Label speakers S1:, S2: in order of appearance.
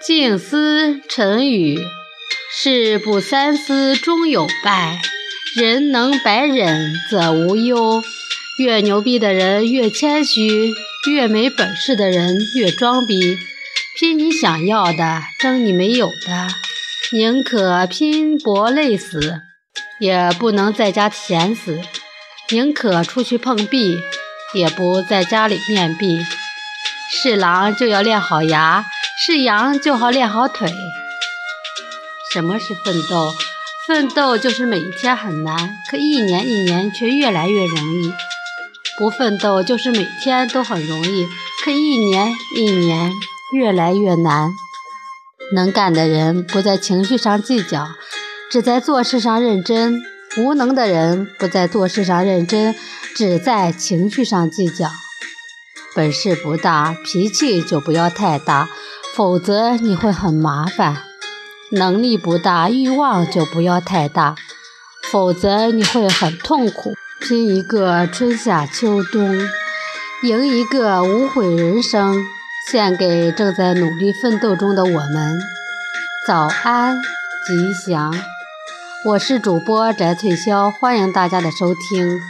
S1: 静思沉语，事不三思终有败。人能百忍则无忧。越牛逼的人越谦虚，越没本事的人越装逼。拼你想要的，争你没有的，宁可拼搏累死，也不能在家闲死；宁可出去碰壁，也不在家里面壁。是狼就要练好牙。是羊就好练好腿。什么是奋斗？奋斗就是每一天很难，可一年一年却越来越容易；不奋斗就是每天都很容易，可一年一年越来越难。能干的人不在情绪上计较，只在做事上认真；无能的人不在做事上认真，只在情绪上计较。本事不大，脾气就不要太大。否则你会很麻烦，能力不大，欲望就不要太大，否则你会很痛苦。拼一个春夏秋冬，赢一个无悔人生，献给正在努力奋斗中的我们。早安，吉祥！我是主播翟翠潇，欢迎大家的收听。